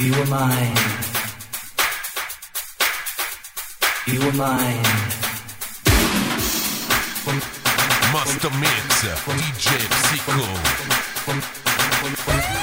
You were mine. You were mine. Master Mix, DJ Psycho.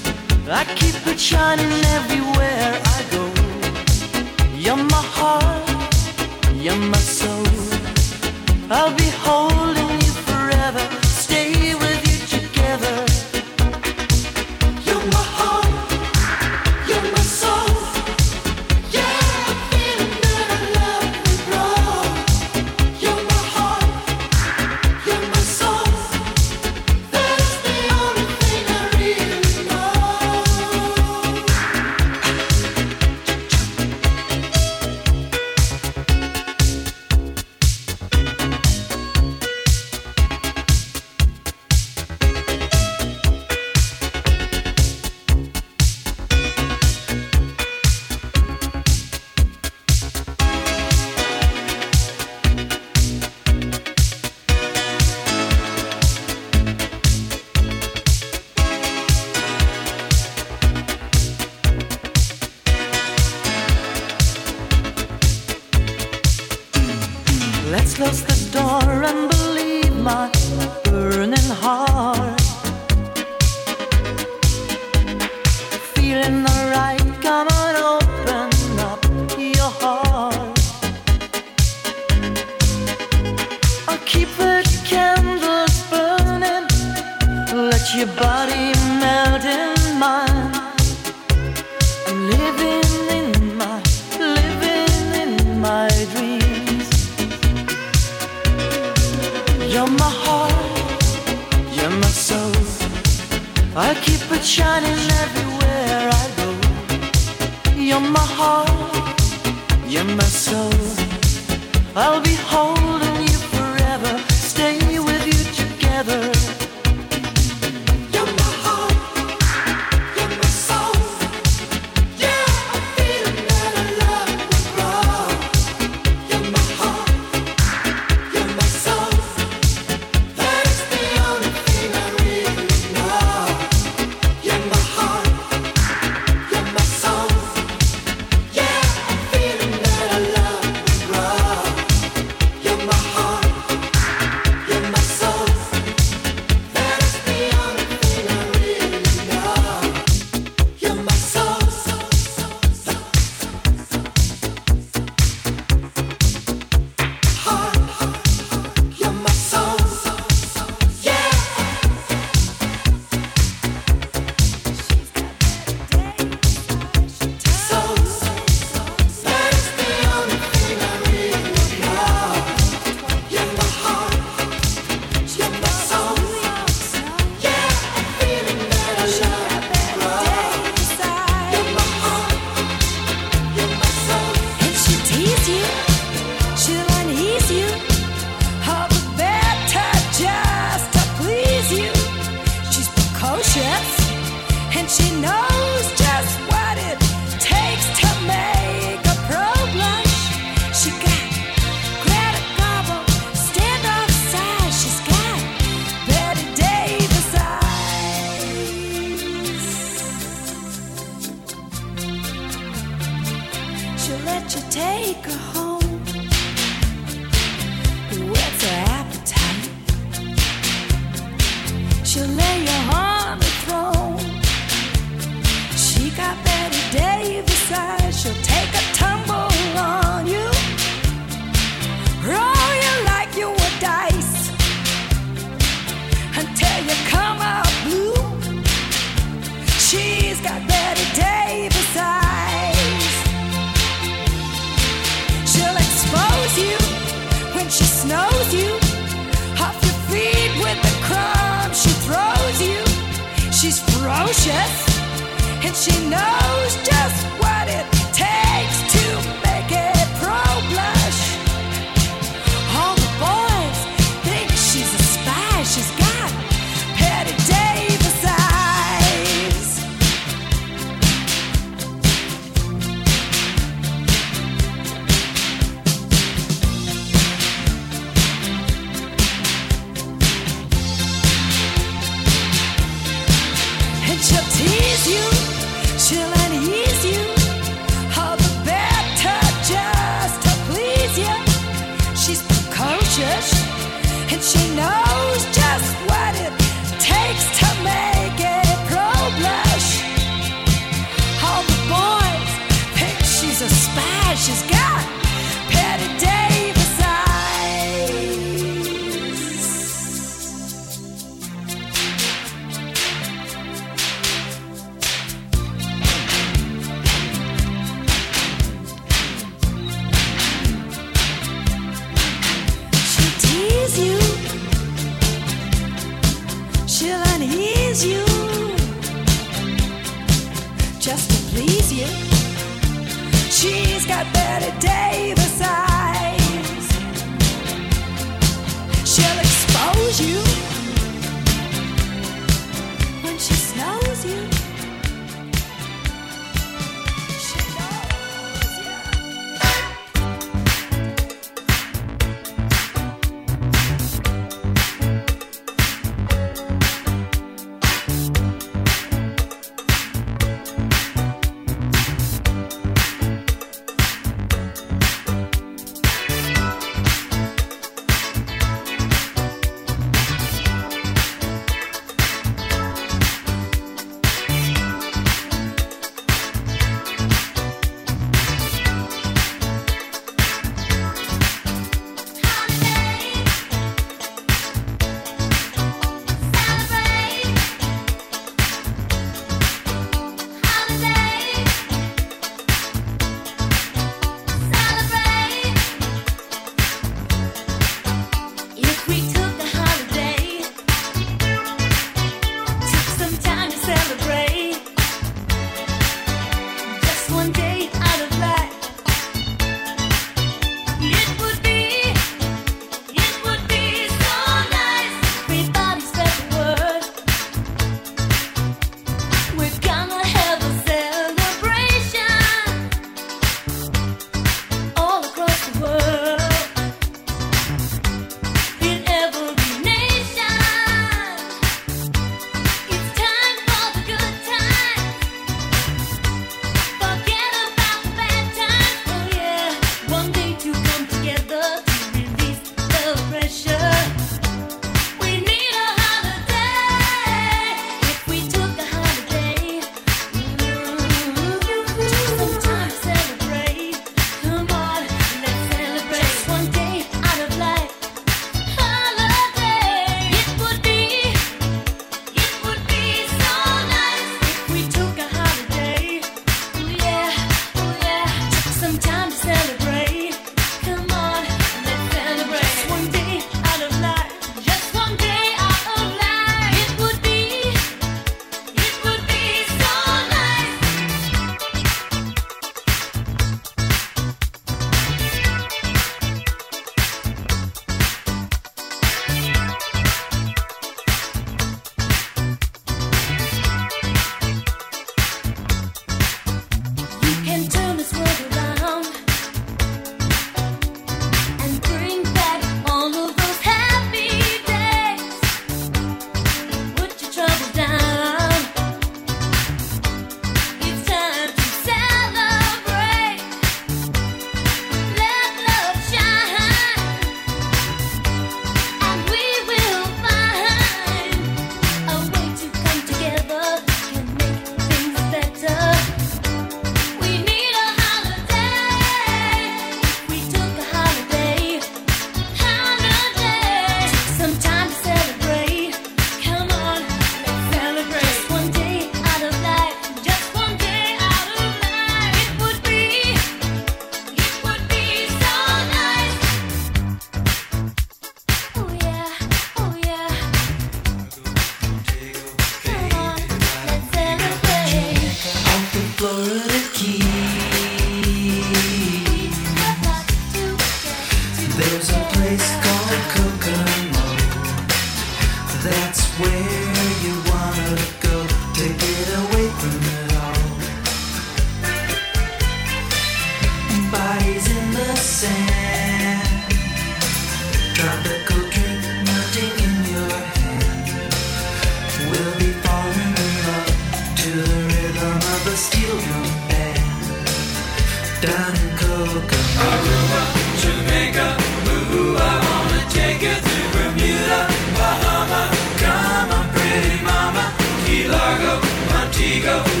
down in Coco. Aruba, Jamaica, ooh, I wanna take you to Bermuda, Bahama. Come on, pretty mama, Key Largo, Montego.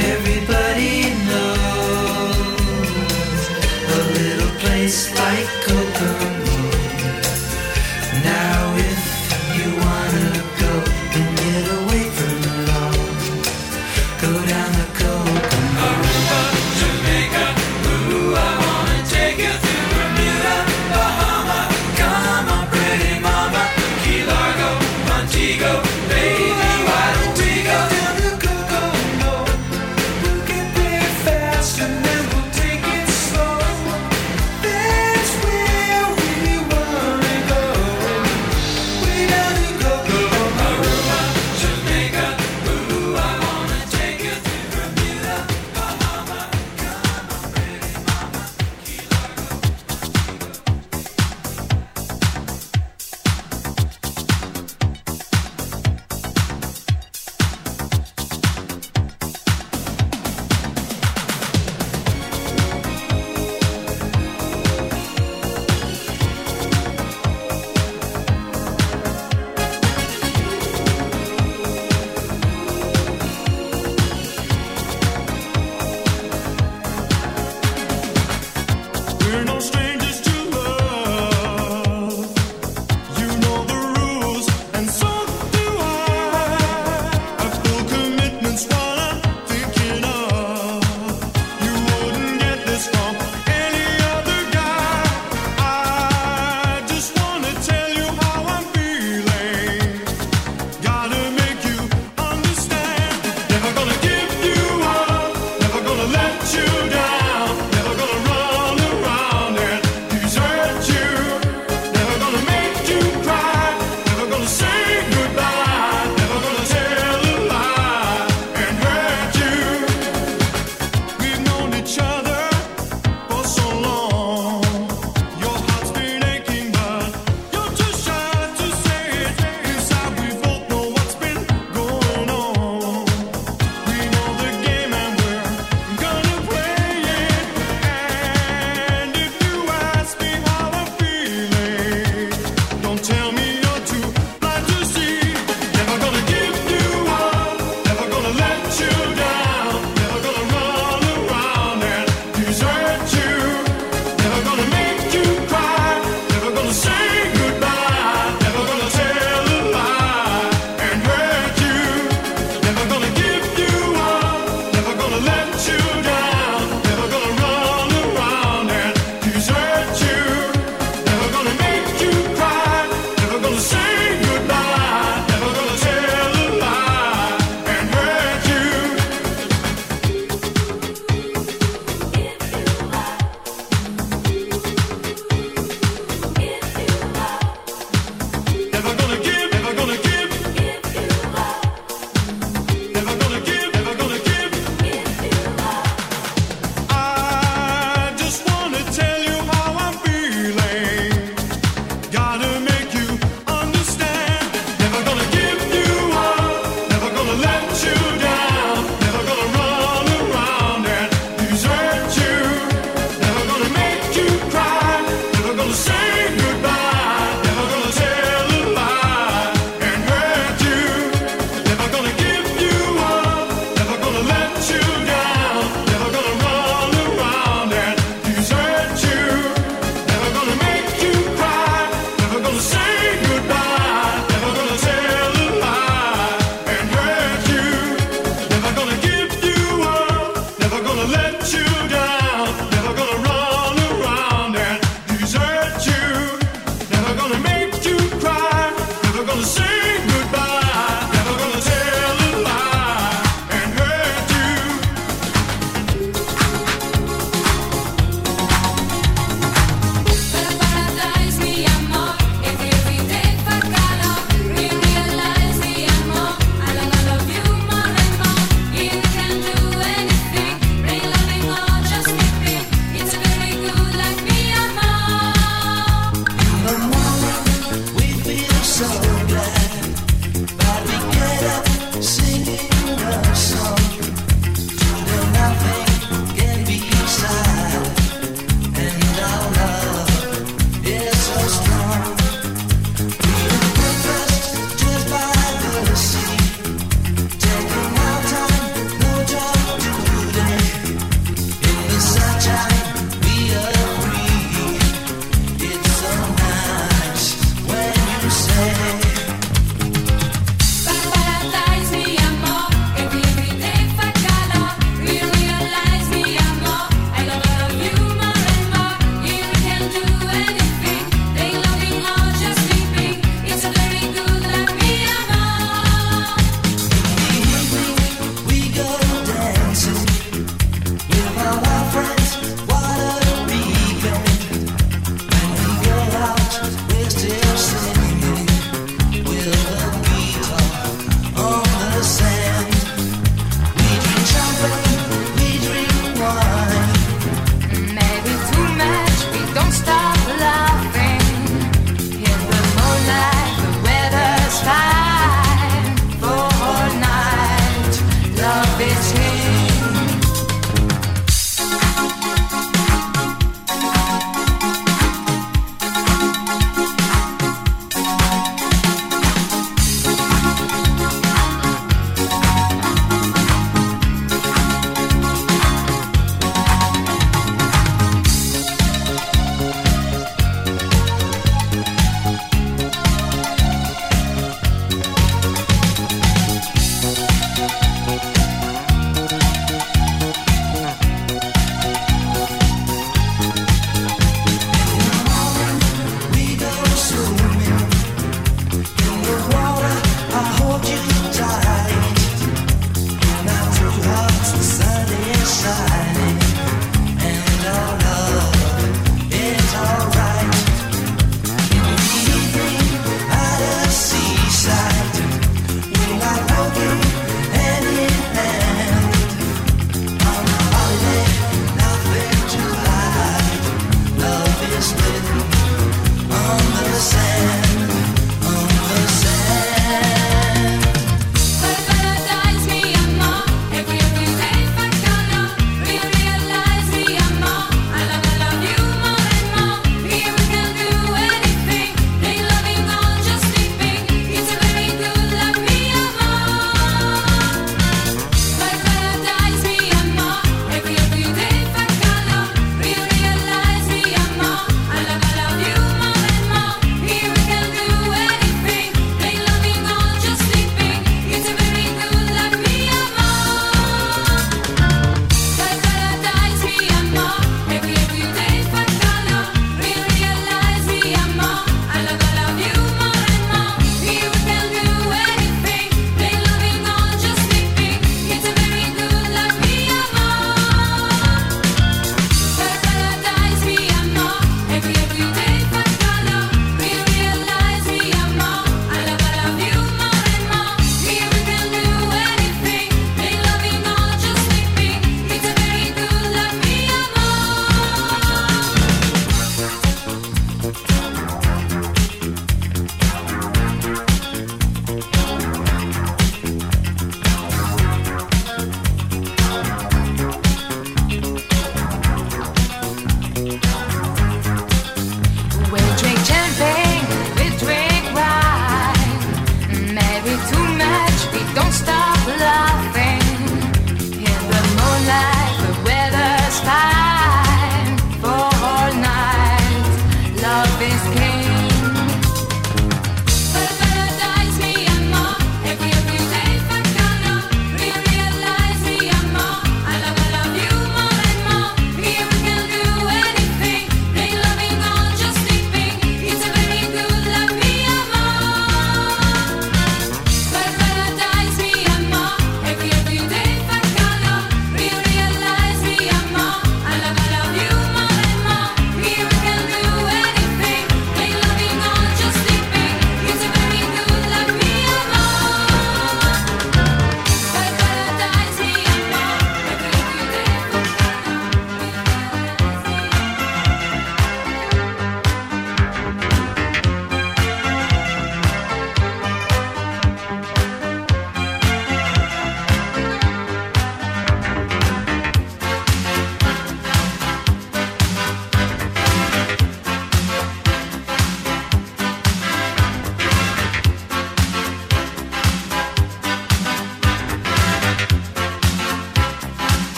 Everybody knows a little place like.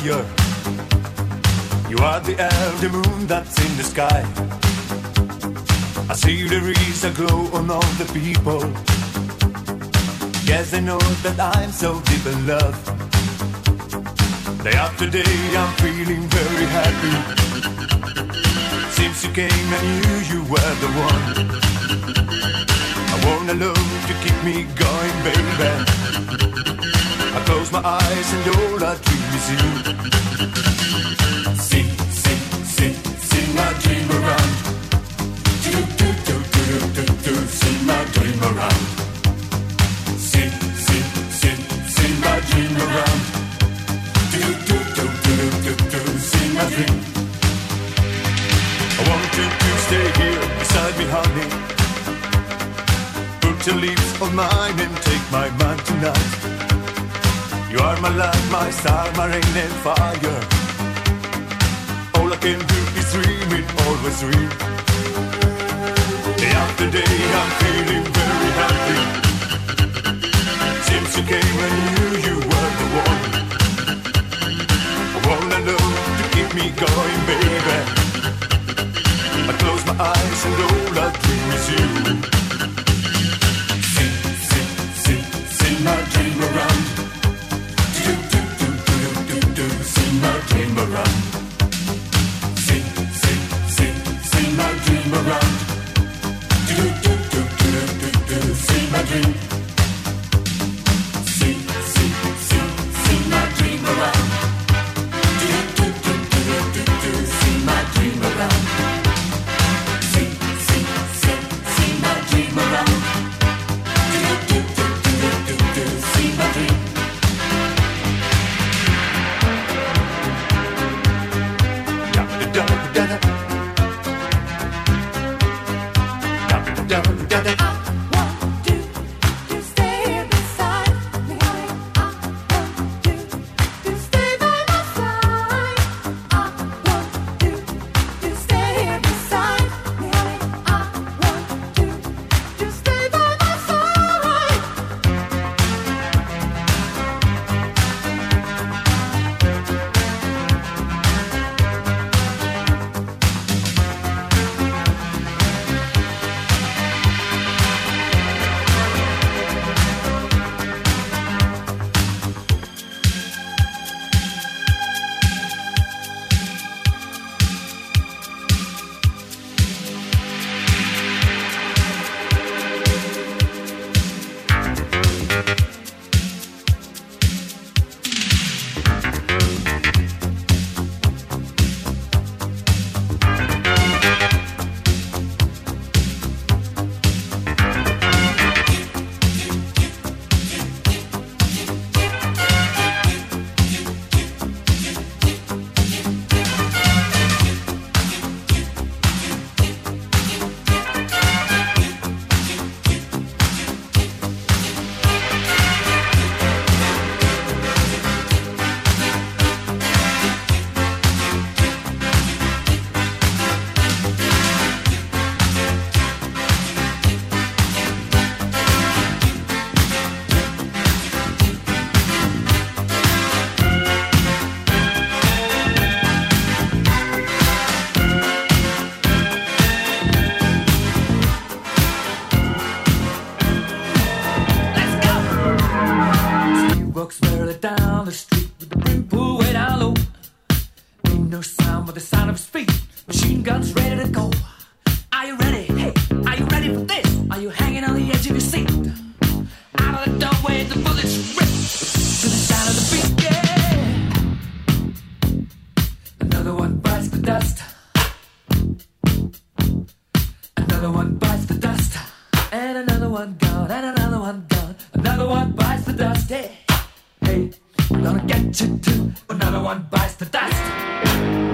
Desire. You are the elder moon that's in the sky. I see there is a glow on all the people. Yes, I know that I'm so deep in love. Day after day, I'm feeling very happy. Since you came, I knew you were the one. I want a love to keep me going, baby. I close my eyes and all I dream on mine and take my mind tonight. You are my light, my star, my rain and fire. All I can do is dream it, always dream. Day after day, I'm feeling very happy. Since you came, I knew you were the one. All I know to keep me going, baby. I close my eyes and all I dream is you. See, see, see, see my dream around. My dream dust. Another one bites the dust. And another one gone, and another one gone. Another one bites the dust. Hey, hey, I'm gonna get you too. Another one bites the dust.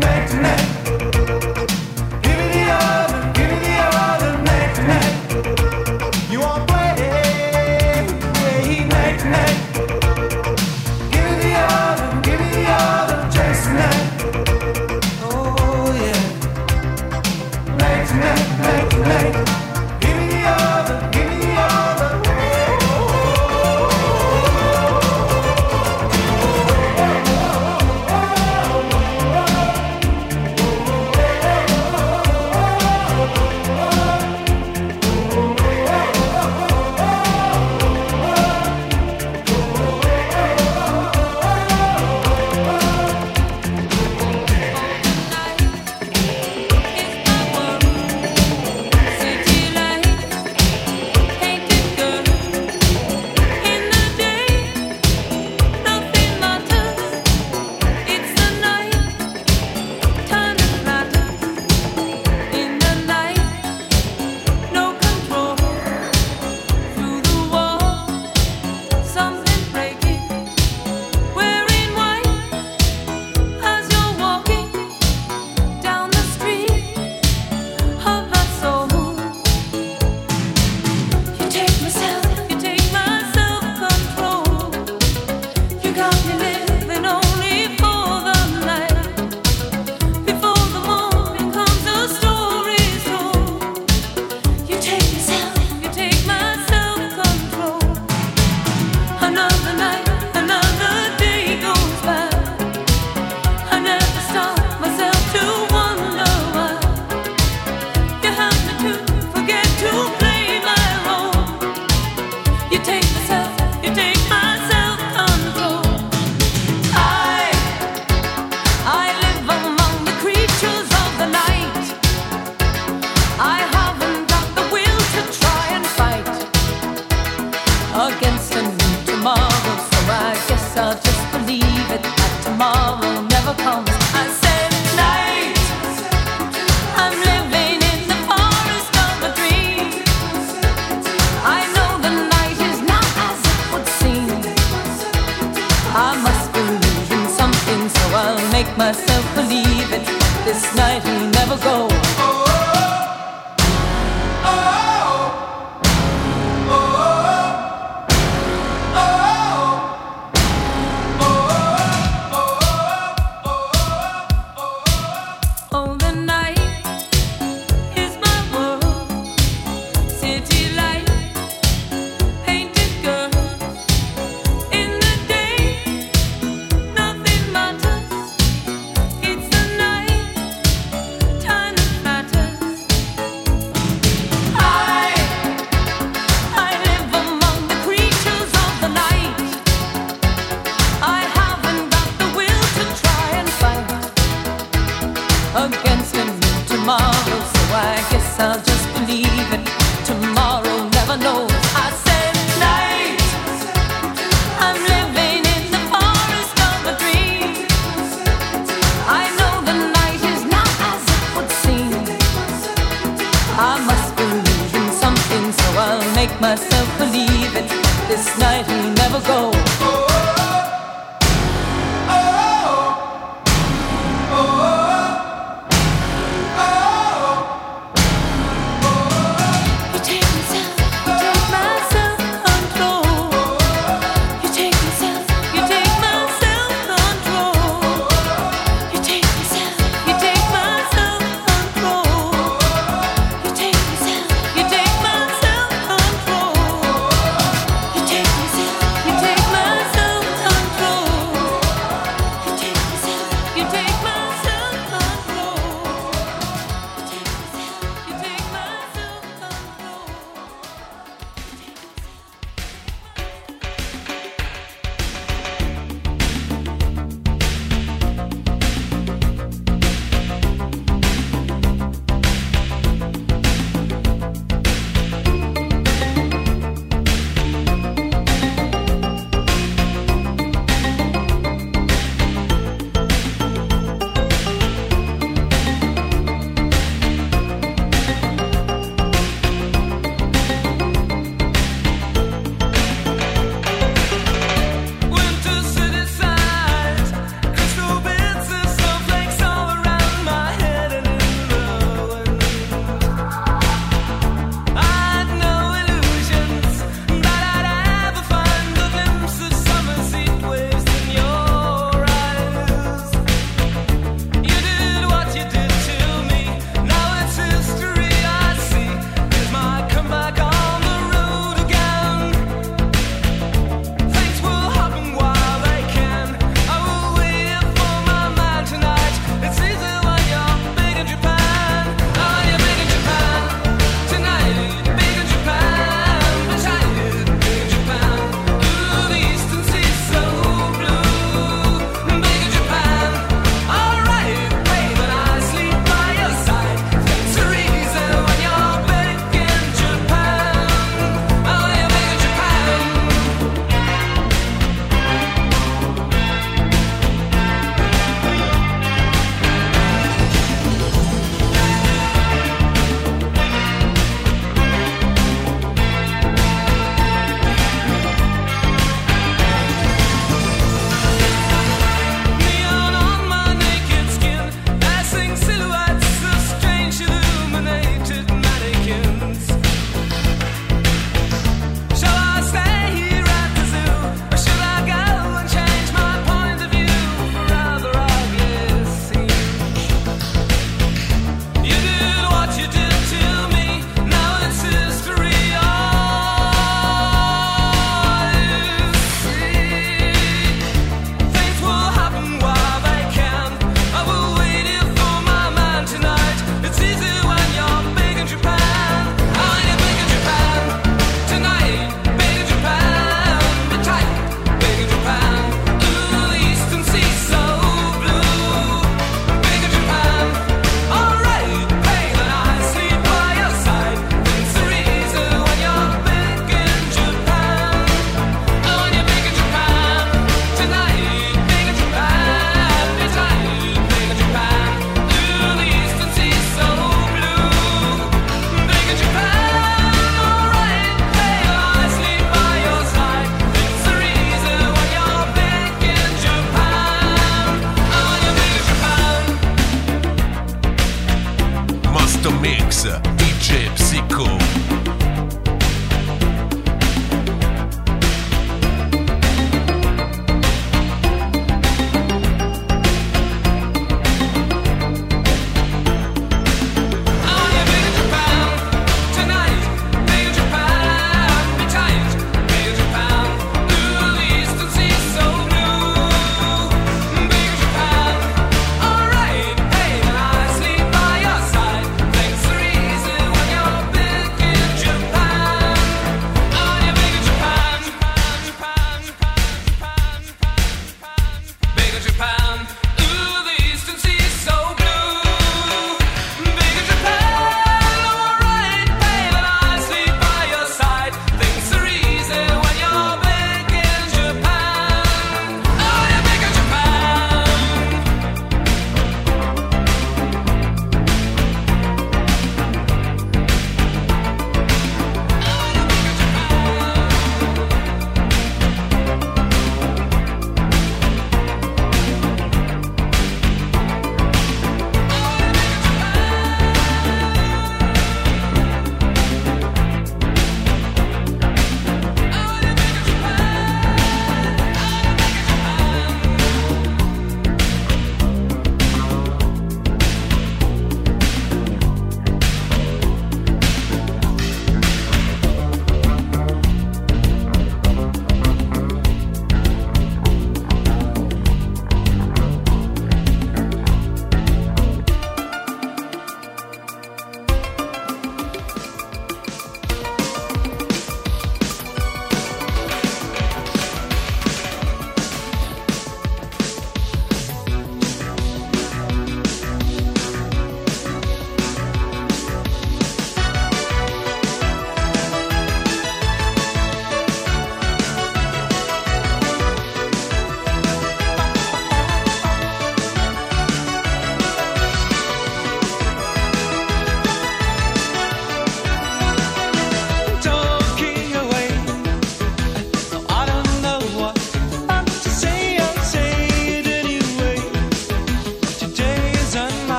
neck to.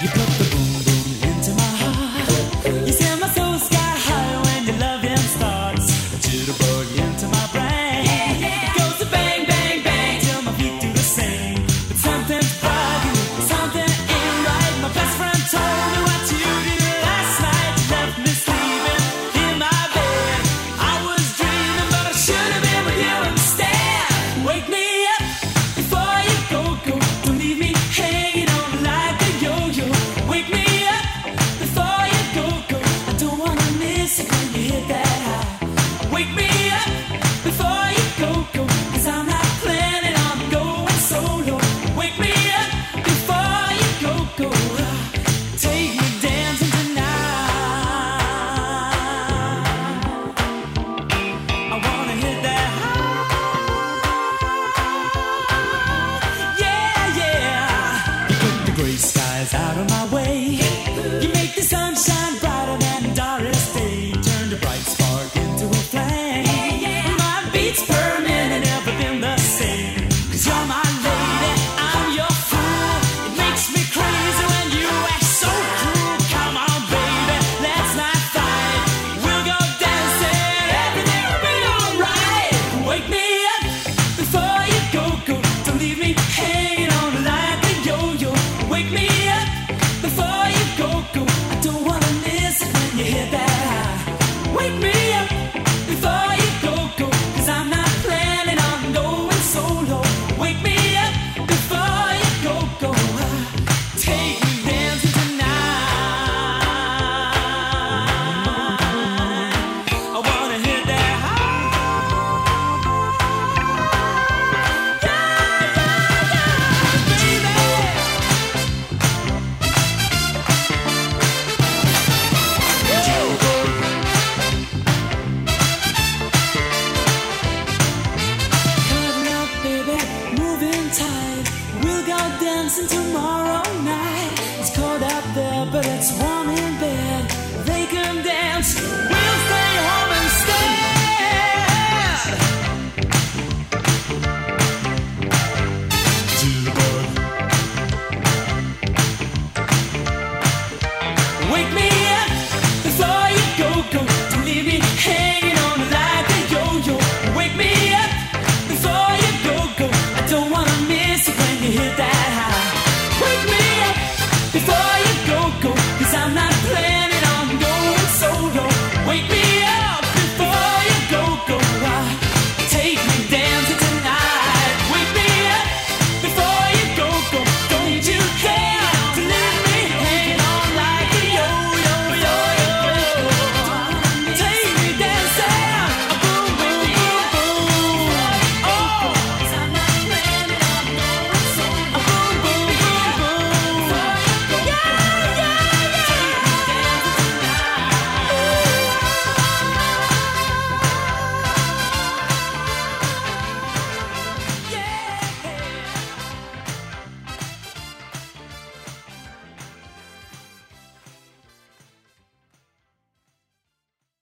You put the boom